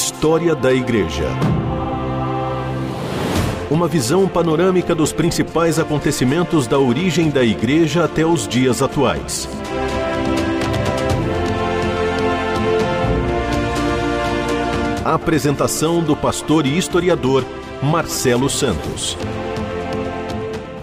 História da Igreja. Uma visão panorâmica dos principais acontecimentos da origem da Igreja até os dias atuais. A apresentação do pastor e historiador Marcelo Santos.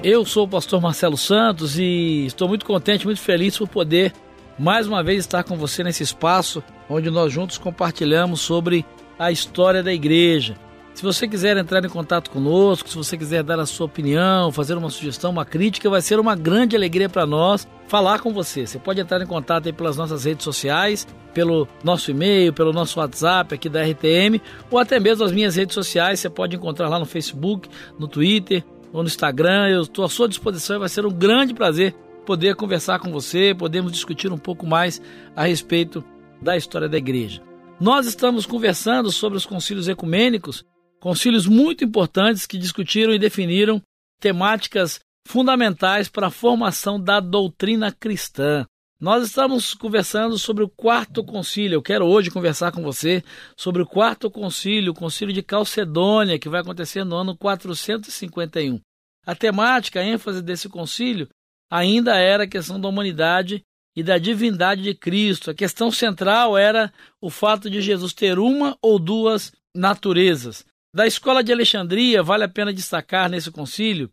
Eu sou o pastor Marcelo Santos e estou muito contente, muito feliz por poder mais uma vez estar com você nesse espaço onde nós juntos compartilhamos sobre a história da igreja. Se você quiser entrar em contato conosco, se você quiser dar a sua opinião, fazer uma sugestão, uma crítica, vai ser uma grande alegria para nós falar com você. Você pode entrar em contato pelas nossas redes sociais, pelo nosso e-mail, pelo nosso WhatsApp aqui da RTM, ou até mesmo as minhas redes sociais. Você pode encontrar lá no Facebook, no Twitter ou no Instagram. Eu estou à sua disposição e vai ser um grande prazer poder conversar com você, podemos discutir um pouco mais a respeito da história da igreja. Nós estamos conversando sobre os concílios ecumênicos, concílios muito importantes que discutiram e definiram temáticas fundamentais para a formação da doutrina cristã. Nós estamos conversando sobre o quarto concílio. Eu quero hoje conversar com você sobre o quarto concílio, o concílio de Calcedônia, que vai acontecer no ano 451. A temática, a ênfase desse concílio ainda era a questão da humanidade e da divindade de Cristo. A questão central era o fato de Jesus ter uma ou duas naturezas. Da escola de Alexandria, vale a pena destacar nesse concílio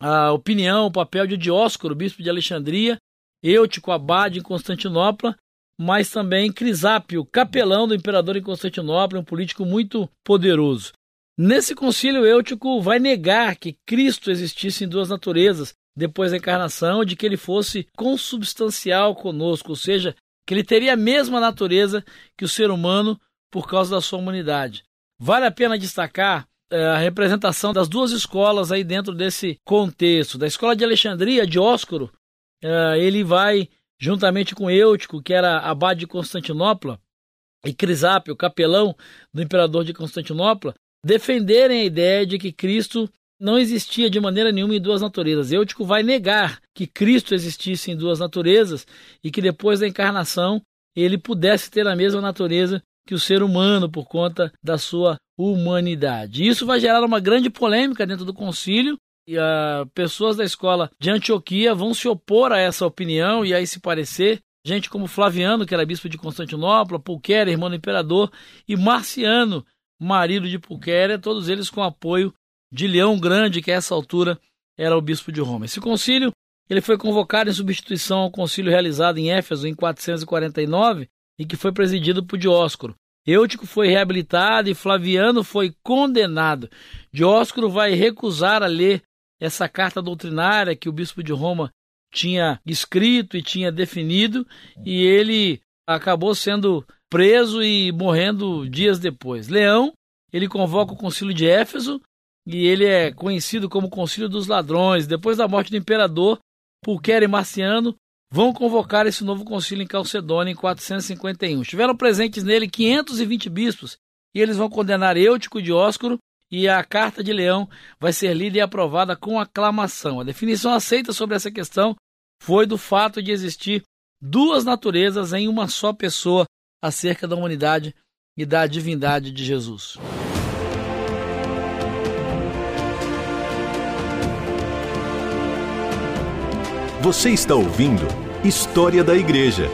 a opinião, o papel de Dióscoro, bispo de Alexandria, Eutico Abade em Constantinopla, mas também Crisápio, capelão do imperador em Constantinopla, um político muito poderoso. Nesse concílio, Eutico vai negar que Cristo existisse em duas naturezas, depois da encarnação, de que ele fosse consubstancial conosco, ou seja, que ele teria a mesma natureza que o ser humano por causa da sua humanidade. Vale a pena destacar é, a representação das duas escolas aí dentro desse contexto. Da escola de Alexandria, Dióscoro, é, ele vai, juntamente com Eutico, que era abade de Constantinopla, e Crisápio, capelão do imperador de Constantinopla, defenderem a ideia de que Cristo não existia de maneira nenhuma em duas naturezas. Eutico vai negar que Cristo existisse em duas naturezas e que depois da encarnação ele pudesse ter a mesma natureza que o ser humano por conta da sua humanidade. Isso vai gerar uma grande polêmica dentro do concílio e as pessoas da escola de Antioquia vão se opor a essa opinião e a esse parecer. Gente como Flaviano, que era bispo de Constantinopla, Pulquéria, irmão do imperador, e Marciano, marido de Pulquéria, todos eles com apoio de Leão Grande, que a essa altura era o bispo de Roma. Esse concílio ele foi convocado em substituição ao concílio realizado em Éfeso em 449 e que foi presidido por Dióscoro. Eutico foi reabilitado e Flaviano foi condenado. Dióscoro vai recusar a ler essa carta doutrinária que o bispo de Roma tinha escrito e tinha definido, e ele acabou sendo preso e morrendo dias depois. Leão, ele convoca o concílio de Éfeso e ele é conhecido como Concílio dos Ladrões. Depois da morte do imperador, Pulquer e Marciano vão convocar esse novo concílio em Calcedônia em 451. Estiveram presentes nele 520 bispos e eles vão condenar Eutico e Dióscoro e a Carta de Leão vai ser lida e aprovada com aclamação. A definição aceita sobre essa questão foi do fato de existir duas naturezas em uma só pessoa acerca da humanidade e da divindade de Jesus. Você está ouvindo História da Igreja.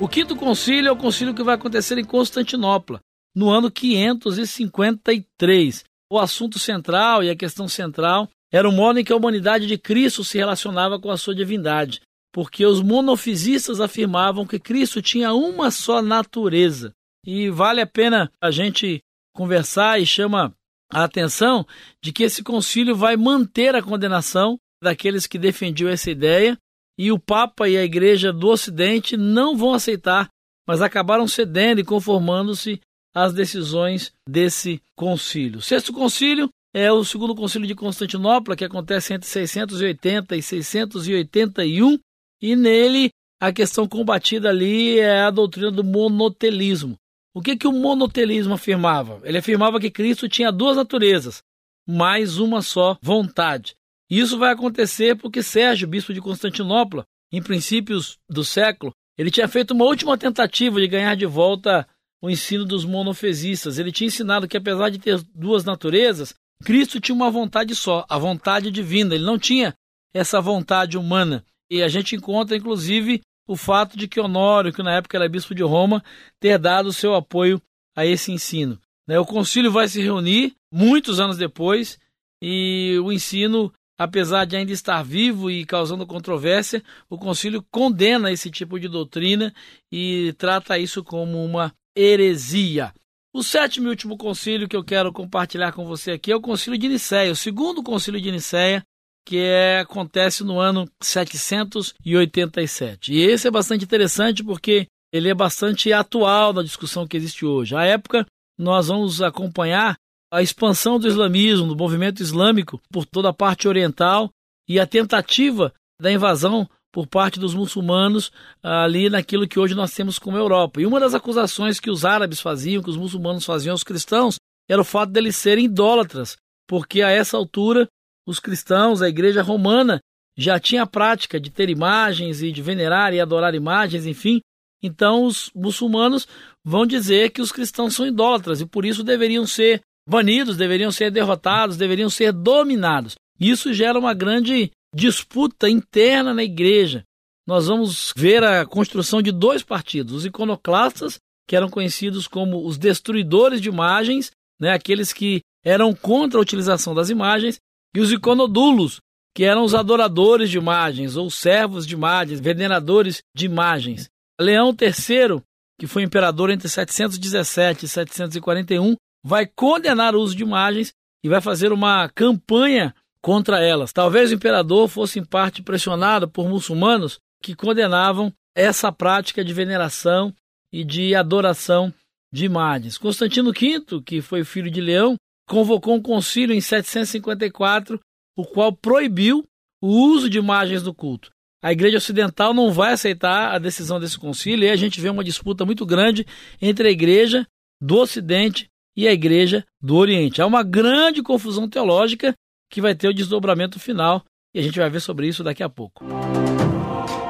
O quinto concílio é o concílio que vai acontecer em Constantinopla, no ano 553. O assunto central e a questão central era o modo em que a humanidade de Cristo se relacionava com a sua divindade, porque os monofisistas afirmavam que Cristo tinha uma só natureza. E vale a pena a gente conversar e chama a atenção de que esse concílio vai manter a condenação daqueles que defendiam essa ideia, e o Papa e a Igreja do Ocidente não vão aceitar, mas acabaram cedendo e conformando-se às decisões desse concílio. Sexto concílio é o segundo concílio de Constantinopla, que acontece entre 680 e 681, e nele a questão combatida ali é a doutrina do monotelismo. O que, que o monotelismo afirmava? Ele afirmava que Cristo tinha duas naturezas, mais uma só vontade. Isso vai acontecer porque Sérgio, bispo de Constantinopla, em princípios do século, ele tinha feito uma última tentativa de ganhar de volta o ensino dos monofesistas. Ele tinha ensinado que, apesar de ter duas naturezas, Cristo tinha uma vontade só, a vontade divina. Ele não tinha essa vontade humana. E a gente encontra, inclusive, o fato de que Honório, que na época era bispo de Roma, ter dado seu apoio a esse ensino. Né? O concílio vai se reunir muitos anos depois e o ensino, apesar de ainda estar vivo e causando controvérsia, o concílio condena esse tipo de doutrina e trata isso como uma heresia. O sétimo e último concílio que eu quero compartilhar com você aqui é o concílio de Nicéia, o segundo concílio de Nicéia, que é, acontece no ano 787. E esse é bastante interessante porque ele é bastante atual na discussão que existe hoje. À época, nós vamos acompanhar a expansão do islamismo, do movimento islâmico por toda a parte oriental e a tentativa da invasão por parte dos muçulmanos ali naquilo que hoje nós temos como Europa. E uma das acusações que os árabes faziam, que os muçulmanos faziam aos cristãos, era o fato deles serem idólatras, porque a essa altura os cristãos, a igreja romana, já tinha a prática de ter imagens e de venerar e adorar imagens, enfim. Então os muçulmanos vão dizer que os cristãos são idólatras e por isso deveriam ser banidos, deveriam ser derrotados, deveriam ser dominados. Isso gera uma grande disputa interna na igreja. Nós vamos ver a construção de dois partidos, os iconoclastas, que eram conhecidos como os destruidores de imagens, né, aqueles que eram contra a utilização das imagens, e os iconodulos, que eram os adoradores de imagens, ou servos de imagens, veneradores de imagens. Leão III, que foi imperador entre 717 e 741, vai condenar o uso de imagens e vai fazer uma campanha contra elas. Talvez o imperador fosse em parte pressionado por muçulmanos que condenavam essa prática de veneração e de adoração de imagens. Constantino V, que foi filho de Leão, convocou um concílio em 754, o qual proibiu o uso de imagens do culto. A Igreja Ocidental não vai aceitar a decisão desse concílio e a gente vê uma disputa muito grande entre a Igreja do Ocidente e a Igreja do Oriente. Há uma grande confusão teológica que vai ter o desdobramento final e a gente vai ver sobre isso daqui a pouco.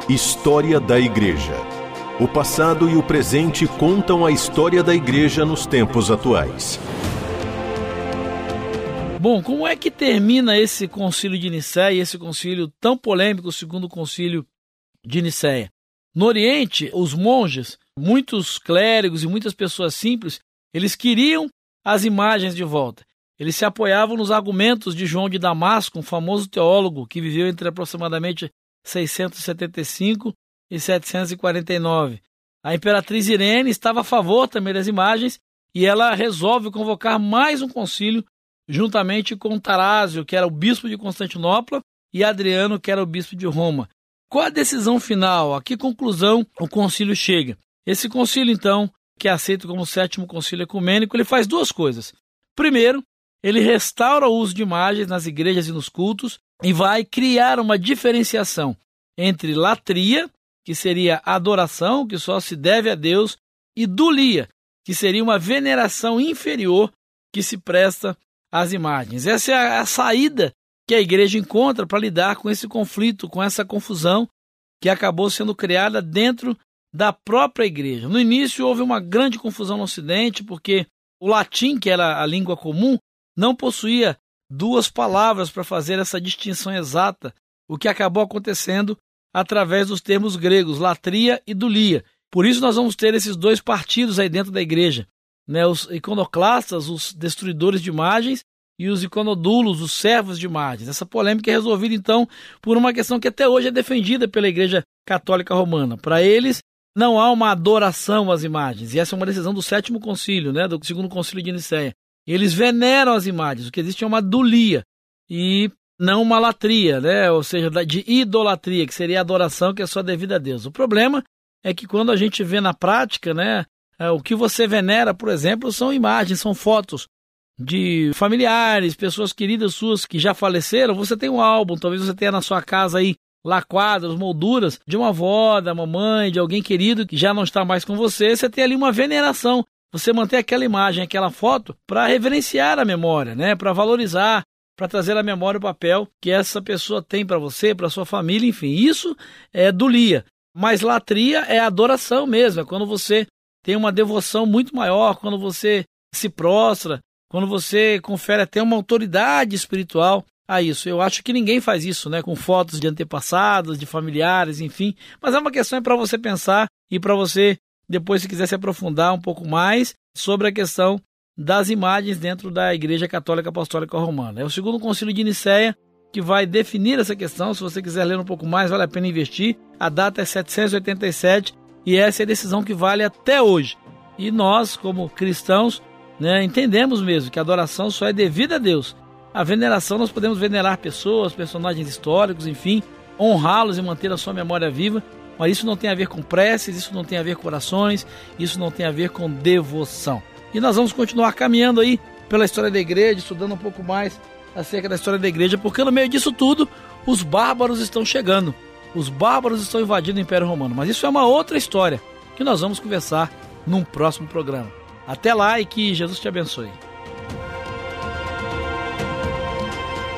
História da Igreja. O passado e o presente contam a história da Igreja nos tempos atuais. Bom, como é que termina esse concílio de Nicéia, esse concílio tão polêmico, o segundo concílio de Nicéia? No Oriente, os monges, muitos clérigos e muitas pessoas simples, eles queriam as imagens de volta. Eles se apoiavam nos argumentos de João de Damasco, um famoso teólogo que viveu entre aproximadamente 675 e 749. A imperatriz Irene estava a favor também das imagens e ela resolve convocar mais um concílio juntamente com Tarásio, que era o bispo de Constantinopla, e Adriano, que era o bispo de Roma. Qual a decisão final? A que conclusão o concílio chega? Esse concílio, então, que é aceito como o sétimo concílio ecumênico, ele faz duas coisas. Primeiro, ele restaura o uso de imagens nas igrejas e nos cultos e vai criar uma diferenciação entre latria, que seria adoração, que só se deve a Deus, e dulia, que seria uma veneração inferior que se presta as imagens. Essa é a, saída que a igreja encontra para lidar com esse conflito, com essa confusão que acabou sendo criada dentro da própria igreja. No início houve uma grande confusão no Ocidente, porque o latim, que era a língua comum, não possuía duas palavras para fazer essa distinção exata, o que acabou acontecendo através dos termos gregos latria e dulia. Por isso nós vamos ter esses dois partidos aí dentro da igreja né, os iconoclastas, os destruidores de imagens, e os iconodulos, os servos de imagens. Essa polêmica é resolvida, então, por uma questão que até hoje é defendida pela Igreja Católica Romana. Para eles, não há uma adoração às imagens, e essa é uma decisão do sétimo concílio, né, do segundo concílio de Nicéia. Eles veneram as imagens, o que existe é uma dulia, e não uma latria, né, ou seja, de idolatria, que seria a adoração que é só devida a Deus. O problema é que quando a gente vê na prática, né, é, o que você venera, por exemplo, são imagens, são fotos de familiares, pessoas queridas suas que já faleceram. Você tem um álbum, talvez você tenha na sua casa aí lá quadros, molduras de uma avó, da mamãe, de alguém querido que já não está mais com você. Você tem ali uma veneração. Você mantém aquela imagem, aquela foto para reverenciar a memória, né? Para valorizar, para trazer a memória o papel que essa pessoa tem para você, para sua família, enfim. Isso é dulia. Mas latria é adoração mesmo, é quando você tem uma devoção muito maior quando você se prostra, quando você confere até uma autoridade espiritual a isso. Eu acho que ninguém faz isso, né, com fotos de antepassados, de familiares, enfim. Mas é uma questão para você pensar e para você depois se quiser se aprofundar um pouco mais sobre a questão das imagens dentro da Igreja Católica Apostólica Romana. É o segundo concílio de Nicéia que vai definir essa questão. Se você quiser ler um pouco mais, vale a pena investir. A data é 787 e essa é a decisão que vale até hoje. E nós, como cristãos, né, entendemos mesmo que a adoração só é devida a Deus. A veneração nós podemos venerar pessoas, personagens históricos, enfim, honrá-los e manter a sua memória viva, mas isso não tem a ver com preces, isso não tem a ver com orações, isso não tem a ver com devoção. E nós vamos continuar caminhando aí pela história da igreja, estudando um pouco mais acerca da história da igreja, porque no meio disso tudo, os bárbaros estão chegando. Os bárbaros estão invadindo o Império Romano. Mas isso é uma outra história que nós vamos conversar num próximo programa. Até lá e que Jesus te abençoe.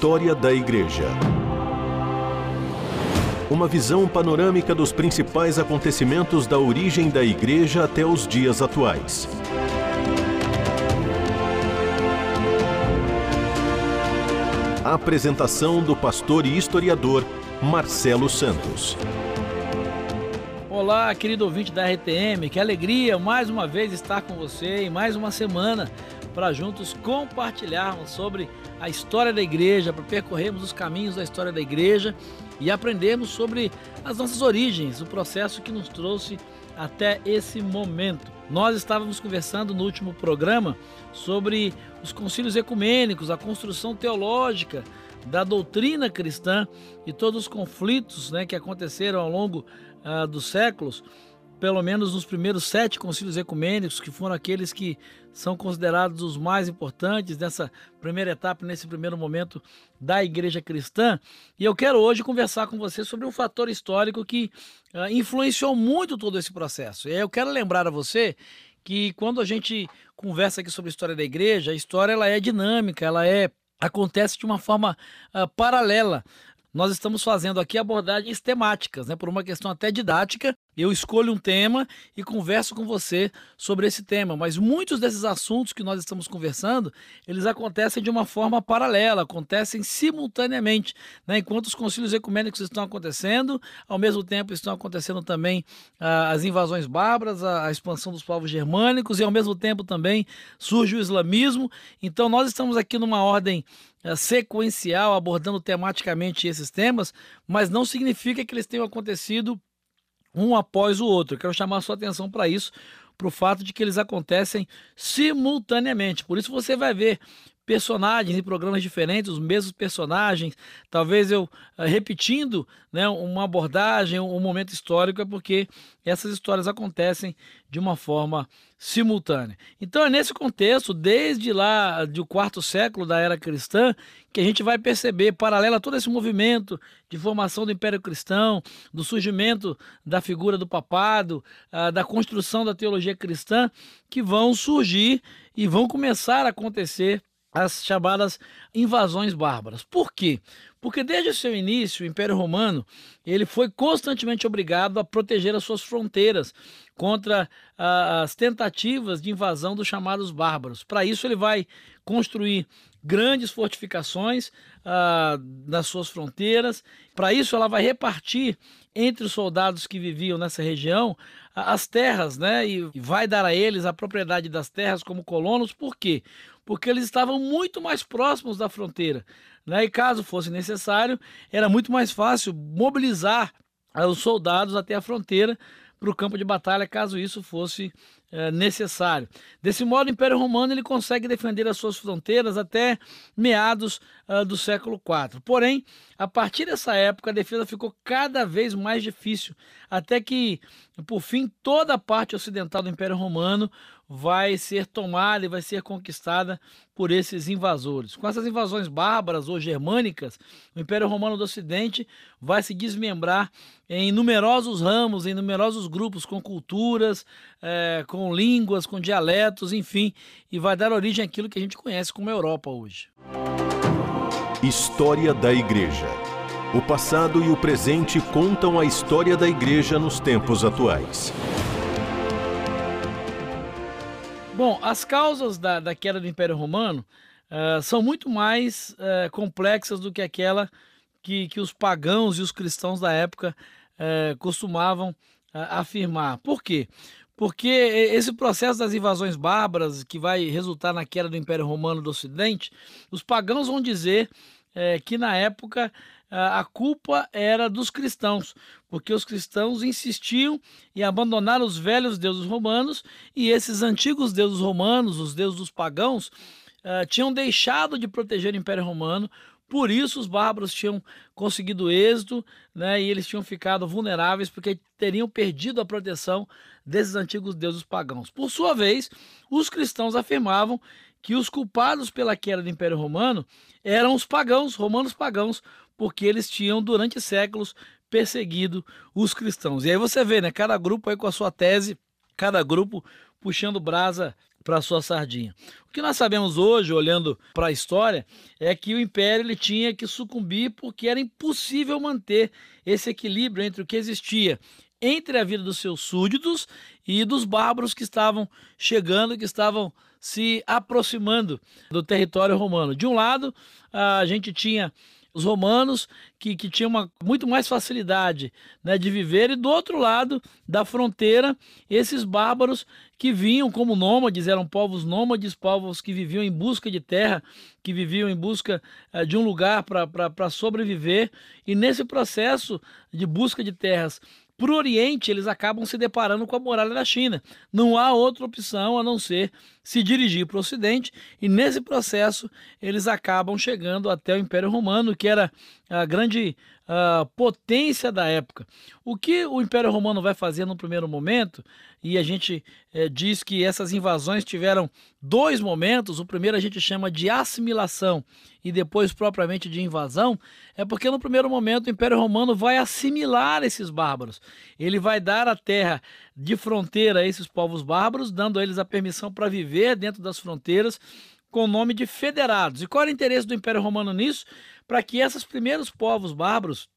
História da Igreja uma visão panorâmica dos principais acontecimentos da origem da Igreja até os dias atuais. Apresentação do pastor e historiador Marcelo Santos. Olá, querido ouvinte da RTM, que alegria mais uma vez estar com você em mais uma semana para juntos compartilharmos sobre a história da igreja, para percorrermos os caminhos da história da igreja e aprendermos sobre as nossas origens, o processo que nos trouxe até esse momento. Nós estávamos conversando no último programa sobre os concílios ecumênicos, a construção teológica da doutrina cristã e todos os conflitos né, que aconteceram ao longo uh, dos séculos pelo menos nos primeiros sete concílios ecumênicos, que foram aqueles que são considerados os mais importantes nessa primeira etapa, nesse primeiro momento da igreja cristã. E eu quero hoje conversar com você sobre um fator histórico que uh, influenciou muito todo esse processo. E eu quero lembrar a você que quando a gente conversa aqui sobre a história da igreja, a história ela é dinâmica, ela é acontece de uma forma uh, paralela nós estamos fazendo aqui abordagens temáticas, né? Por uma questão até didática, eu escolho um tema e converso com você sobre esse tema, mas muitos desses assuntos que nós estamos conversando, eles acontecem de uma forma paralela, acontecem simultaneamente, né? Enquanto os concílios ecumênicos estão acontecendo, ao mesmo tempo estão acontecendo também ah, as invasões bárbaras, a, a expansão dos povos germânicos e ao mesmo tempo também surge o islamismo. Então nós estamos aqui numa ordem é, sequencial, abordando tematicamente esses temas, mas não significa que eles tenham acontecido um após o outro. Quero chamar sua atenção para isso, para o fato de que eles acontecem simultaneamente. Por isso você vai ver personagens em programas diferentes, os mesmos personagens, talvez eu uh, repetindo né, uma abordagem, um momento histórico, é porque essas histórias acontecem de uma forma simultânea. Então é nesse contexto, desde lá do quarto século da era cristã, que a gente vai perceber, paralelo a todo esse movimento de formação do Império Cristão, do surgimento da figura do papado, uh, da construção da teologia cristã, que vão surgir e vão começar a acontecer as chamadas invasões bárbaras. Por quê? Porque desde o seu início, o Império Romano ele foi constantemente obrigado a proteger as suas fronteiras contra as tentativas de invasão dos chamados bárbaros. Para isso, ele vai construir grandes fortificações ah, nas suas fronteiras. Para isso, ela vai repartir entre os soldados que viviam nessa região as terras, né? E vai dar a eles a propriedade das terras como colonos. Por quê? Porque eles estavam muito mais próximos da fronteira. Né? E caso fosse necessário, era muito mais fácil mobilizar os soldados até a fronteira para o campo de batalha, caso isso fosse é, necessário. Desse modo, o Império Romano ele consegue defender as suas fronteiras até meados uh, do século IV. Porém, a partir dessa época, a defesa ficou cada vez mais difícil, até que, por fim, toda a parte ocidental do Império Romano vai ser tomada e vai ser conquistada por esses invasores. Com essas invasões bárbaras ou germânicas, o Império Romano do Ocidente vai se desmembrar em numerosos ramos, em numerosos grupos, com culturas, é, com línguas, com dialetos, enfim, e vai dar origem àquilo que a gente conhece como Europa hoje. História da Igreja. O passado e o presente contam a história da Igreja nos tempos atuais. Bom, as causas da, da queda do Império Romano uh, são muito mais uh, complexas do que aquela que, que os pagãos e os cristãos da época uh, costumavam afirmar. Por quê? Porque esse processo das invasões bárbaras, que vai resultar na queda do Império Romano do Ocidente, os pagãos vão dizer que na época a culpa era dos cristãos, porque os cristãos insistiam em abandonar os velhos deuses romanos e esses antigos deuses romanos, os deuses dos pagãos, uh, tinham deixado de proteger o Império Romano. Por isso os bárbaros tinham conseguido êxito, né, e eles tinham ficado vulneráveis porque teriam perdido a proteção desses antigos deuses pagãos. Por sua vez, os cristãos afirmavam que os culpados pela queda do Império Romano eram os pagãos, romanos pagãos, porque eles tinham durante séculos perseguido os cristãos. E aí você vê, né, cada grupo aí com a sua tese, cada grupo puxando brasa para sua sardinha. O que nós sabemos hoje, olhando para a história, é que o império ele tinha que sucumbir porque era impossível manter esse equilíbrio entre o que existia entre a vida dos seus súditos e dos bárbaros que estavam chegando, que estavam se aproximando do território romano. De um lado, a gente tinha os romanos que, que tinham uma, muito mais facilidade né, de viver, e do outro lado da fronteira, esses bárbaros que vinham como nômades, eram povos nômades, povos que viviam em busca de terra, que viviam em busca uh, de um lugar para sobreviver, e nesse processo de busca de terras para o Oriente, eles acabam se deparando com a muralha da China. Não há outra opção a não ser se dirigir para o Ocidente, e nesse processo eles acabam chegando até o Império Romano, que era a grande uh, potência da época. O que o Império Romano vai fazer no primeiro momento, e a gente eh, diz que essas invasões tiveram dois momentos, o primeiro a gente chama de assimilação e depois propriamente de invasão, é porque no primeiro momento o Império Romano vai assimilar esses bárbaros. Ele vai dar a terra de fronteira a esses povos bárbaros, dando a eles a permissão para viver dentro das fronteiras com o nome de federados. E qual era o interesse do Império Romano nisso? Para que esses primeiros povos bárbaros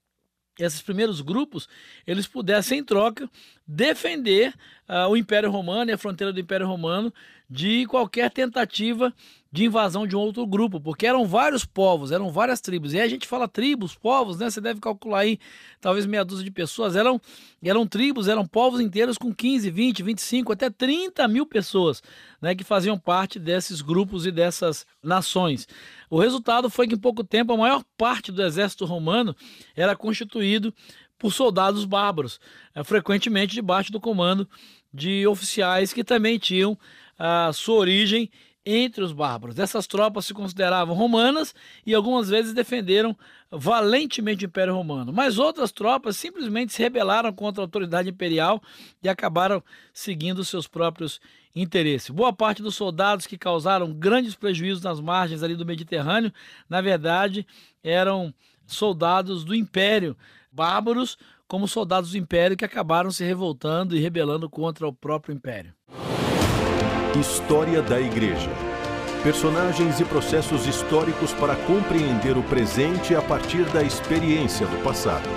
esses primeiros grupos eles pudessem em troca defender uh, o Império Romano e a fronteira do Império Romano de qualquer tentativa de invasão de um outro grupo, porque eram vários povos, eram várias tribos. E aí a gente fala tribos, povos, né? Você deve calcular aí talvez meia dúzia de pessoas. Eram, eram tribos, eram povos inteiros com 15, 20, 25, até 30 mil pessoas, né? Que faziam parte desses grupos e dessas nações. O resultado foi que em pouco tempo a maior parte do exército romano era constituído por soldados bárbaros, eh, frequentemente debaixo do comando de oficiais que também tinham a sua origem entre os bárbaros. Essas tropas se consideravam romanas e algumas vezes defenderam valentemente o Império Romano, mas outras tropas simplesmente se rebelaram contra a autoridade imperial e acabaram seguindo seus próprios interesses. Boa parte dos soldados que causaram grandes prejuízos nas margens ali do Mediterrâneo, na verdade, eram soldados do Império, bárbaros como soldados do Império que acabaram se revoltando e rebelando contra o próprio Império. História da Igreja. Personagens e processos históricos para compreender o presente a partir da experiência do passado.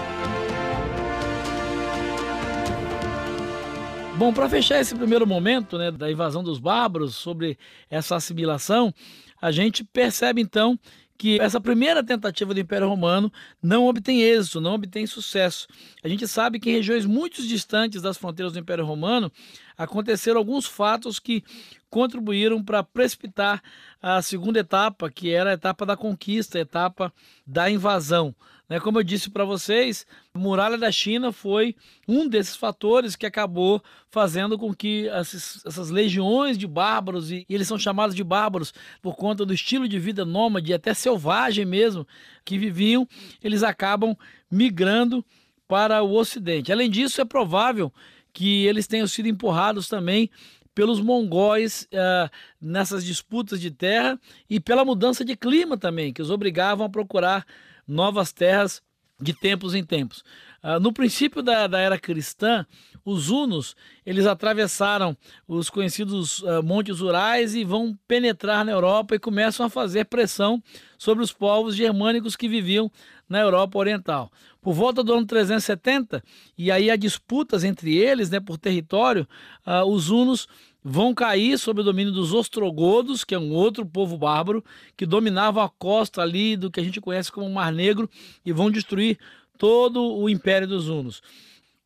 Bom, para fechar esse primeiro momento né, da invasão dos bárbaros, sobre essa assimilação, a gente percebe então que essa primeira tentativa do Império Romano não obtém êxito, não obtém sucesso. A gente sabe que em regiões muito distantes das fronteiras do Império Romano aconteceram alguns fatos que contribuíram para precipitar a segunda etapa, que era a etapa da conquista, a etapa da invasão. Né? Como eu disse para vocês, a muralha da China foi um desses fatores que acabou fazendo com que essas, legiões de bárbaros, e, eles são chamados de bárbaros por conta do estilo de vida nômade, até selvagem mesmo, que viviam, eles acabam migrando para o Ocidente. Além disso, é provável que eles tenham sido empurrados também pelos mongóis uh, nessas disputas de terra e pela mudança de clima também, que os obrigavam a procurar novas terras de tempos em tempos. Uh, no princípio da, da, era cristã, os hunos eles atravessaram os conhecidos uh, montes Urais e vão penetrar na Europa e começam a fazer pressão sobre os povos germânicos que viviam na Europa Oriental. Por volta do ano 370, e aí há disputas entre eles né, por território, uh, os hunos vão cair sob o domínio dos ostrogodos, que é um outro povo bárbaro, que dominava a costa ali do que a gente conhece como Mar Negro, e vão destruir todo o império dos hunos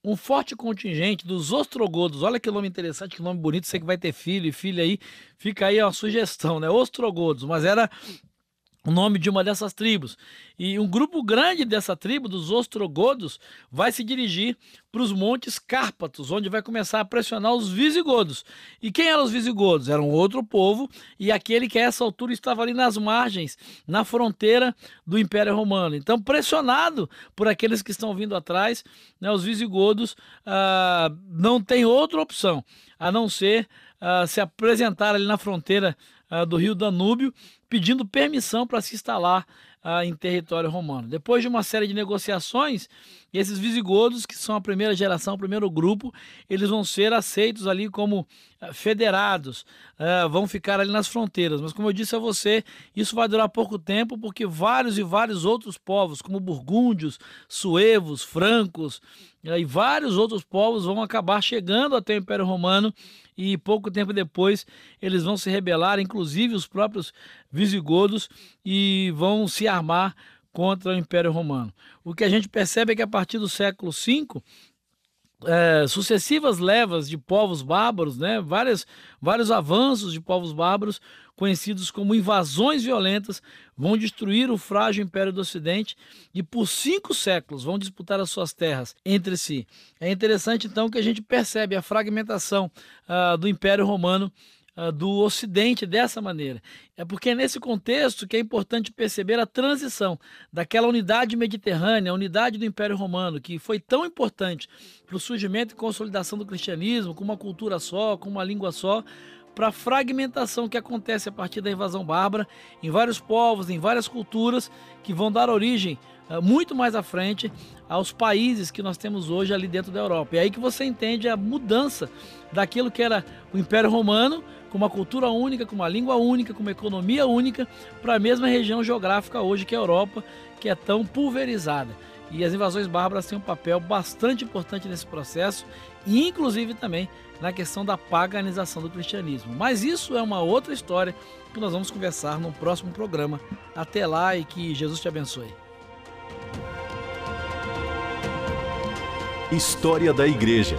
um forte contingente dos ostrogodos. Olha que nome interessante, que nome bonito. Você que vai ter filho e filha aí, fica aí uma sugestão, né? Ostrogodos, mas era o nome de uma dessas tribos. E um grupo grande dessa tribo, dos ostrogodos, vai se dirigir para os montes Cárpatos, onde vai começar a pressionar os visigodos. E quem eram os visigodos? Era um outro povo e aquele que a essa altura estava ali nas margens, na fronteira do Império Romano. Então, pressionado por aqueles que estão vindo atrás, né, os visigodos ah, não tem outra opção a não ser ah, se apresentar ali na fronteira ah, do rio Danúbio pedindo permissão para se instalar ah, em território romano. Depois de uma série de negociações, esses visigodos, que são a primeira geração, o primeiro grupo, eles vão ser aceitos ali como ah, federados, ah, vão ficar ali nas fronteiras. Mas como eu disse a você, isso vai durar pouco tempo, porque vários e vários outros povos, como burgúndios, suevos, francos, e vários outros povos vão acabar chegando até o Império Romano e pouco tempo depois eles vão se rebelar, inclusive os próprios visigodos, e vão se armar contra o Império Romano. O que a gente percebe é que a partir do século V é, sucessivas levas de povos bárbaros, né, várias, vários avanços de povos bárbaros, conhecidos como invasões violentas, vão destruir o frágil Império do Ocidente e por cinco séculos vão disputar as suas terras entre si. É interessante então que a gente percebe a fragmentação uh, do Império Romano do Ocidente dessa maneira. É porque é nesse contexto que é importante perceber a transição daquela unidade mediterrânea, a unidade do Império Romano, que foi tão importante para o surgimento e consolidação do cristianismo, com uma cultura só, com uma língua só, para a fragmentação que acontece a partir da invasão bárbara em vários povos, em várias culturas, que vão dar origem uh, muito mais à frente aos países que nós temos hoje ali dentro da Europa. É aí que você entende a mudança daquilo que era o Império Romano com uma cultura única, com uma língua única, com uma economia única, para a mesma região geográfica hoje que é a Europa, que é tão pulverizada. E as invasões bárbaras têm um papel bastante importante nesse processo, e inclusive também na questão da paganização do cristianismo. Mas isso é uma outra história que nós vamos conversar no próximo programa. Até lá e que Jesus te abençoe. História da Igreja